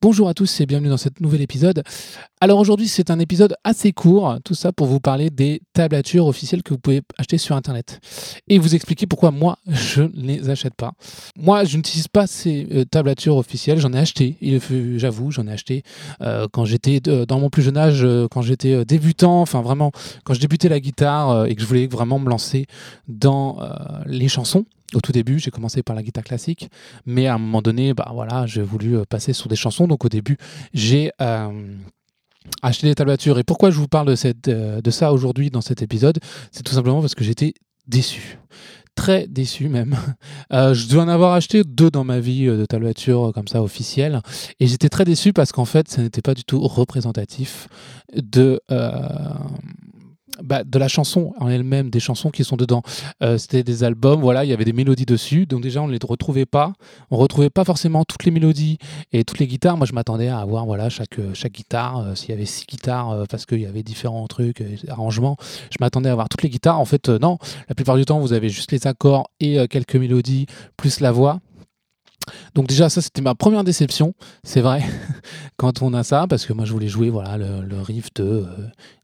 Bonjour à tous et bienvenue dans cet nouvel épisode. Alors aujourd'hui c'est un épisode assez court, tout ça pour vous parler des tablatures officielles que vous pouvez acheter sur internet et vous expliquer pourquoi moi je ne les achète pas. Moi je n'utilise pas ces euh, tablatures officielles, j'en ai acheté, j'avoue j'en ai acheté euh, quand j'étais dans mon plus jeune âge, euh, quand j'étais débutant, enfin vraiment quand je débutais la guitare et que je voulais vraiment me lancer dans les chansons. Au tout début, j'ai commencé par la guitare classique, mais à un moment donné, bah voilà, j'ai voulu euh, passer sur des chansons. Donc au début, j'ai euh, acheté des tablatures. Et pourquoi je vous parle de, cette, euh, de ça aujourd'hui dans cet épisode? C'est tout simplement parce que j'étais déçu. Très déçu même. je dois en avoir acheté deux dans ma vie de tablatures comme ça officielles. Et j'étais très déçu parce qu'en fait, ça n'était pas du tout représentatif de bah, de la chanson en elle-même, des chansons qui sont dedans. Euh, c'était des albums, voilà, il y avait des mélodies dessus, donc déjà on ne les retrouvait pas. On retrouvait pas forcément toutes les mélodies et toutes les guitares. Moi je m'attendais à avoir voilà chaque, chaque guitare, euh, s'il y avait six guitares euh, parce qu'il y avait différents trucs, arrangements, je m'attendais à avoir toutes les guitares. En fait, non, la plupart du temps vous avez juste les accords et quelques mélodies plus la voix. Donc déjà ça c'était ma première déception, c'est vrai, quand on a ça, parce que moi je voulais jouer voilà le, riff de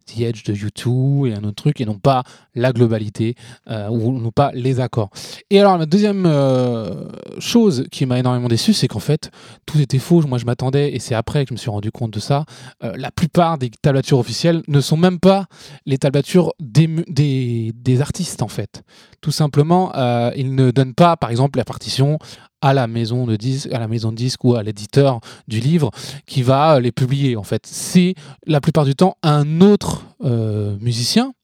The Edge de U2 et un autre truc, et non pas la globalité, euh, ou non pas les accords. Et alors, la deuxième euh, chose qui m'a énormément déçu, c'est qu'en fait, tout était faux. Moi, je m'attendais, et c'est après que je me suis rendu compte de ça, euh, la plupart des tablatures officielles ne sont même pas les tablatures des artistes, en fait. Tout simplement, ils ne donnent pas, par exemple, la partition à la maison de disque, à la maison disque ou à l'éditeur du livre qui va les publier. En fait, c'est la plupart du temps un autre euh, musicien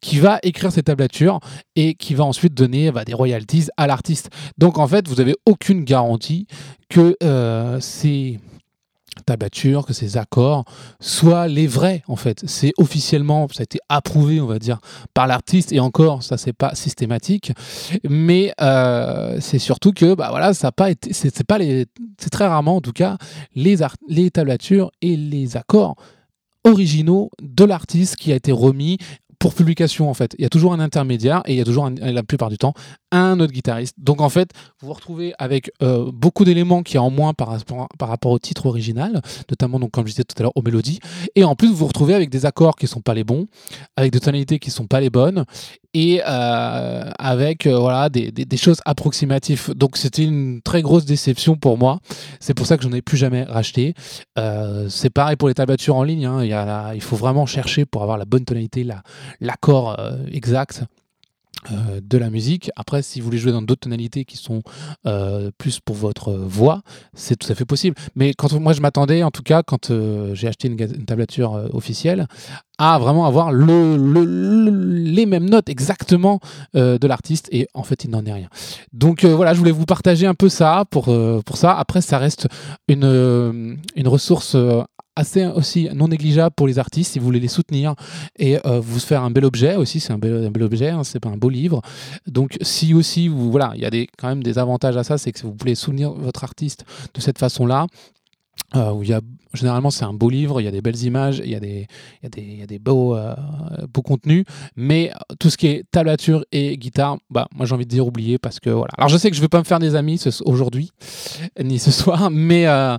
qui va écrire ces tablatures et qui va ensuite donner bah, des royalties à l'artiste. Donc en fait, vous n'avez aucune garantie que euh, ces que ces accords soient les vrais en fait. C'est officiellement, ça a été approuvé, on va dire, par l'artiste et encore, ça c'est pas systématique, mais euh, c'est surtout que bah voilà, ça pas été, c'est pas c'est très rarement en tout cas les les tablatures et les accords originaux de l'artiste qui a été remis pour publication en fait. Il y a toujours un intermédiaire et il y a toujours la plupart du temps un autre guitariste. Donc en fait, vous vous retrouvez avec euh, beaucoup d'éléments qui est en moins par rapport, au titre original, notamment donc comme je disais tout à l'heure aux mélodies. Et en plus, vous vous retrouvez avec des accords qui sont pas les bons, avec des tonalités qui sont pas les bonnes et euh, avec euh, voilà des, des, choses approximatives. Donc c'était une très grosse déception pour moi. C'est pour ça que j'en ai plus jamais racheté. c'est pareil pour les tablatures en ligne. Hein. Il faut vraiment chercher pour avoir la bonne tonalité, l'accord exact. Euh, de la musique. Après, si vous voulez jouer dans d'autres tonalités qui sont euh, plus pour votre voix, c'est tout à fait possible. Mais quand moi je m'attendais, en tout cas, quand euh, j'ai acheté une, tablature officielle, à vraiment avoir le, les mêmes notes exactement de l'artiste et en fait il n'en est rien. Donc voilà, je voulais vous partager un peu ça pour, pour ça. Après, ça reste une, une ressource assez aussi non négligeable pour les artistes si vous voulez les soutenir et euh, vous faire un bel objet aussi. C'est un bel, objet, hein, c'est pas un beau livre. Donc si aussi vous voilà, il y a des, quand même des avantages à ça, c'est que vous pouvez soutenir votre artiste de cette façon-là. Euh, où il y a, généralement c'est un beau livre, il y a des belles images, il y a des, il y a des, il y a des beaux, euh, beaux contenus, mais tout ce qui est tablature et guitare, bah, moi j'ai envie de dire oublier parce que voilà. Alors je sais que je ne vais pas me faire des amis aujourd'hui, ni ce soir, mais, euh,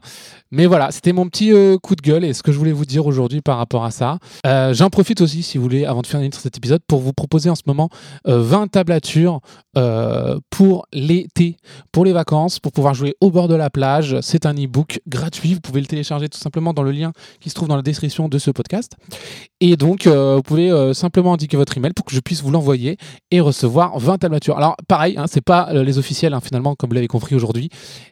mais voilà, c'était mon petit coup de gueule et ce que je voulais vous dire aujourd'hui par rapport à ça. J'en profite aussi, si vous voulez, avant de finir cet épisode, pour vous proposer en ce moment 20 tablatures pour l'été, pour les vacances, pour pouvoir jouer au bord de la plage. C'est un e-book gratuit vous pouvez le télécharger tout simplement dans le lien qui se trouve dans la description de ce podcast. Et donc, euh, vous pouvez euh, simplement indiquer votre email pour que je puisse vous l'envoyer et recevoir 20 tablatures. Alors, pareil, hein, c'est pas euh, les officiels, hein, finalement, comme vous l'avez compris aujourd'hui.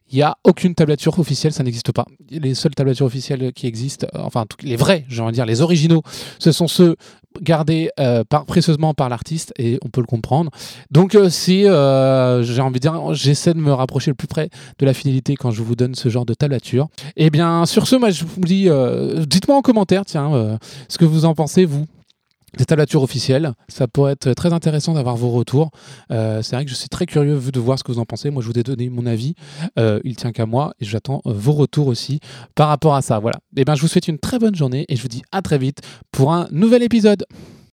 Il n'y a aucune tablature officielle, ça n'existe pas. Les seules tablatures officielles qui existent, enfin, les vrais, j'ai envie de dire, les originaux, ce sont ceux gardé euh, précieusement par l'artiste et on peut le comprendre. Donc euh, si euh, j'ai envie de dire, j'essaie de me rapprocher le plus près de la fidélité quand je vous donne ce genre de tablature. Et eh bien sur ce, moi je vous dis, dites-moi en commentaire, tiens, ce que vous en pensez vous des tablatures officielles. Ça pourrait être très intéressant d'avoir vos retours. c'est vrai que je suis très curieux de voir ce que vous en pensez. Moi, je vous ai donné mon avis. il tient qu'à moi et j'attends vos retours aussi par rapport à ça. Voilà. Et eh bien, je vous souhaite une très bonne journée et je vous dis à très vite pour un nouvel épisode.